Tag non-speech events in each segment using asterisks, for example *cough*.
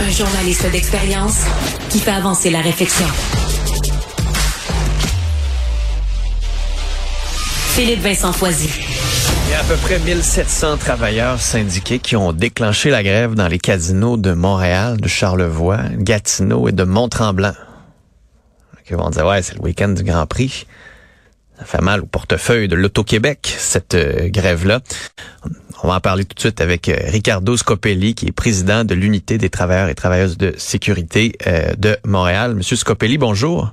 Un journaliste d'expérience qui fait avancer la réflexion. Philippe Vincent Foisy. Il y a à peu près 1700 travailleurs syndiqués qui ont déclenché la grève dans les casinos de Montréal, de Charlevoix, Gatineau et de Mont-Tremblant. Ils vont ouais, c'est le week-end du Grand Prix. Ça fait mal au portefeuille de l'Auto-Québec, cette euh, grève-là. On va en parler tout de suite avec euh, Ricardo Scopelli, qui est président de l'Unité des travailleurs et travailleuses de sécurité euh, de Montréal. Monsieur Scopelli, bonjour.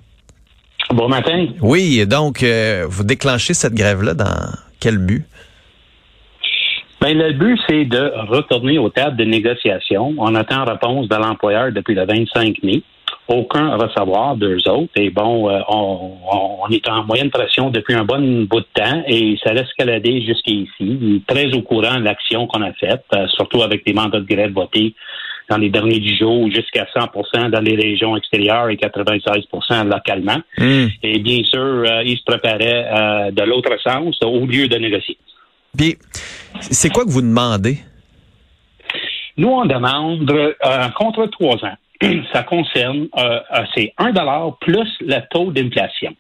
Bon matin. Oui, donc, vous déclenchez cette grève-là dans quel but? Ben, le but, c'est de retourner aux tables de négociation. On attend réponse de l'employeur depuis le 25 mai aucun recevoir d'eux autres. Et bon, euh, on, est en moyenne pression depuis un bon bout de temps et ça laisse escalader jusqu'ici. Très au courant de l'action qu'on a faite, euh, surtout avec les mandats de grève votés dans les derniers dix jours, jusqu'à 100% dans les régions extérieures et 96% localement. Hmm. Et bien sûr, euh, il se préparait de l'autre sens au lieu de négocier. Puis, c'est quoi que vous demandez? Nous, on demande un contrat de trois ans *clears throat* ça concerne, euh, euh, c'est 1 dollar plus le taux d'inflation.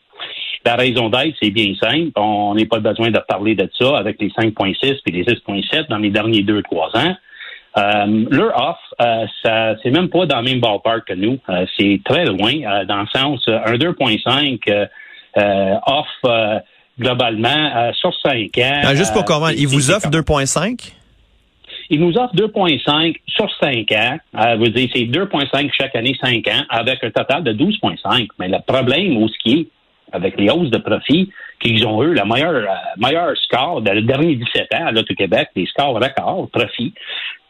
La raison d'être, c'est bien simple. On n'a pas besoin de parler de ça avec les 5,6 et les 6,7 dans les derniers 2-3 ans. Euh, leur offre, euh, ça, c'est même pas dans le même ballpark que nous. Euh, c'est très loin, dans le sens, un 2,5 offre globalement sur 5 ans. Ah, juste pour comprendre, ils vous offrent 2,5? Il nous offre 2,5 sur 5 ans. Euh, vous dire, c'est 2,5 chaque année, 5 ans, avec un total de 12,5. Mais le problème au ski, avec les hausses de profit, qu'ils ont eu le meilleur, euh, meilleur score dans les derniers 17 ans à l'Auto-Québec, des scores records, profit,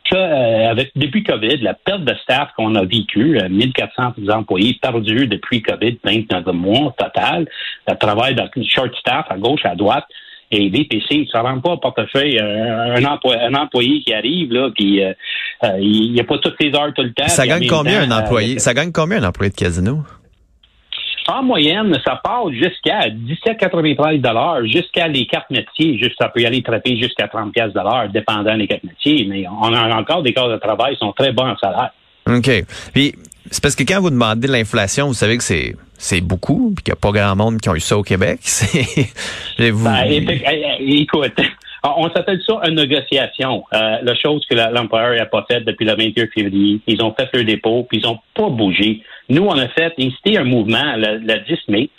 que, euh, avec, depuis COVID, la perte de staff qu'on a vécu, 1400 employés perdus depuis COVID, 29 mois total, le travail de short staff à gauche, à droite, et VPC, ça rentre pas au portefeuille euh, un, un, employé qui arrive là, puis euh, euh, il n'y a pas toutes les heures tout le temps. Ça gagne combien un employé? Ça gagne combien un employé de casino? En moyenne, ça part jusqu'à 17,93 jusqu'à les quatre métiers. Juste, ça peut y aller traiter jusqu'à 30 pièces dépendant des quatre métiers. Mais on a encore des cas de travail qui sont très bons en salaire. OK. Puis, c'est parce que quand vous demandez l'inflation, vous savez que c'est c'est beaucoup, puis qu'il n'y a pas grand monde qui a eu ça au Québec. *laughs* vous... Ben, écoute, *laughs* on s'appelle ça une négociation. Euh, la chose que l'employeur n'a pas faite depuis le 21 février, ils ont fait leur dépôt, puis ils n'ont pas bougé. Nous, on a fait inciter un mouvement le, 10 mai.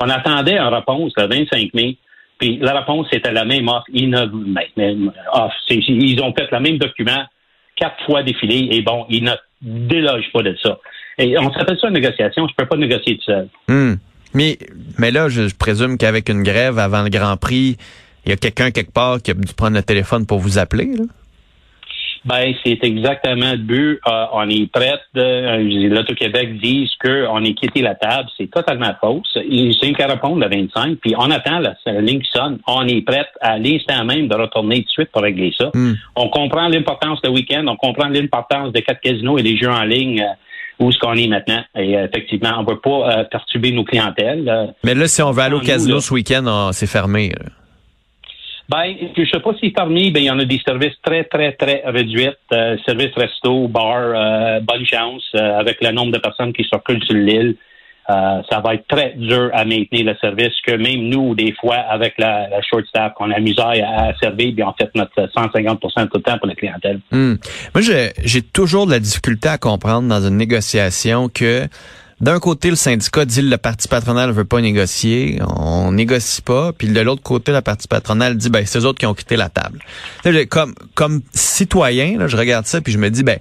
On attendait une réponse le 25 mai. Puis la réponse était la même offre. Ils, ils ont fait le même document quatre fois défilé et bon, ils ne délogent pas de ça. Et on s'appelle ça une négociation. Je peux pas négocier tout seul. Hmm. Mais, mais là, je, présume qu'avec une grève avant le Grand Prix, il y a quelqu'un quelque part qui a dû prendre le téléphone pour vous appeler. Là? Ben, c'est exactement le but. Euh, on est prêt. Euh, L'Auto-Québec dit qu'on est quitté la table. C'est totalement fausse. Ils ont qu'à répondre le 25. Puis on attend la, ligne qui sonne. On est prêt à l'instant même de retourner tout de suite pour régler ça. Hmm. On comprend l'importance le week-end. On comprend l'importance des quatre casinos et des jeux en ligne. Euh, où ce qu'on est maintenant. Et euh, effectivement, on ne peut pas euh, perturber nos clientèles. Euh. Mais là, si on va aller au casino ce week-end, c'est fermé. Ben, je sais pas si c'est fermé, ben il y en a des services très, très, très réduits. services resto, bar, bonne chance, avec le nombre de personnes qui circulent sur l'île. Euh, ça va être très dur à maintenir le service que même nous, des fois, avec la, short staff, qu'on a misère à, servir, puis on fait notre 150 tout le temps pour la clientèle. Hmm. Moi, j'ai toujours de la difficulté à comprendre dans une négociation que d'un côté, le syndicat dit le parti patronal veut pas négocier, on négocie pas, puis de l'autre côté, la partie patronale dit ben c'est eux autres qui ont quitté la table. Comme comme citoyen, là, je regarde ça puis je me dis ben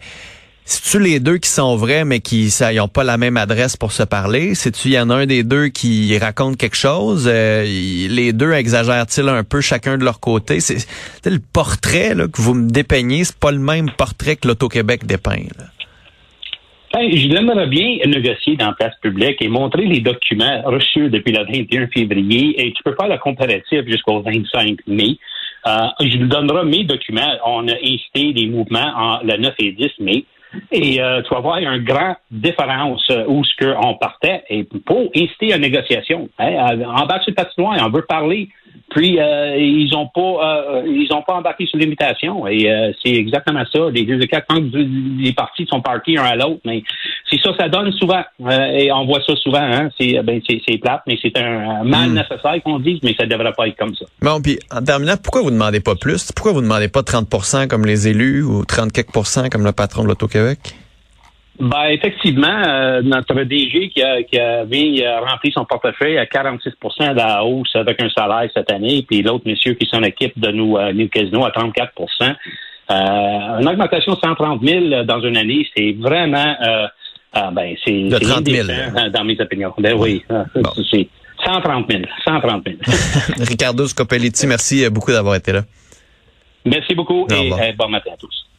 c'est-tu les deux qui sont vrais, mais qui n'ont pas la même adresse pour se parler? C'est-tu y en a un des deux qui raconte quelque chose? Euh, les deux exagèrent-ils un peu chacun de leur côté? C'est le portrait là, que vous me dépeignez, c'est pas le même portrait que l'Auto-Québec dépeint. Ben, je l'aimerais bien négocier dans la place publique et montrer les documents reçus depuis le 21 février. Et tu peux faire la comparative jusqu'au 25 mai. Euh, je lui donnerai mes documents. On a incité des mouvements en, le 9 et 10 mai. Et euh, tu vas voir, il y a une grande différence euh, où ce qu'on partait et pour inciter à une négociation. Hein, bas de patinoire, on veut parler Puis euh, ils ont pas euh, ils ont pas embarqué sur l'imitation et euh, c'est exactement ça. Les deux écarts quand les partis sont partis un à l'autre, mais c'est ça ça donne souvent et on voit ça souvent. Hein, c'est ben c'est plate, mais c'est un, mal hmm. nécessaire qu'on dit, mais ça devrait pas être comme ça. Bon puis en terminant, pourquoi vous demandez pas plus? Pourquoi vous demandez pas 30% comme les élus ou 30 quelques comme le patron de l'Auto-Québec? Ben, effectivement, euh, notre DG qui, a, qui avait rempli son portefeuille à 46 de la hausse avec un salaire cette année, puis l'autre monsieur qui s'en occupe de nous, euh, nous Casino à 34% euh, Une augmentation de 130 000 dans une année, c'est vraiment... Euh, ah, ben, c'est... De 30 000. Dans mes opinions. Ben oui, c'est 130 000. 130 000. Ricardo Scopelletti, merci beaucoup d'avoir été là. Merci beaucoup et bon matin à tous.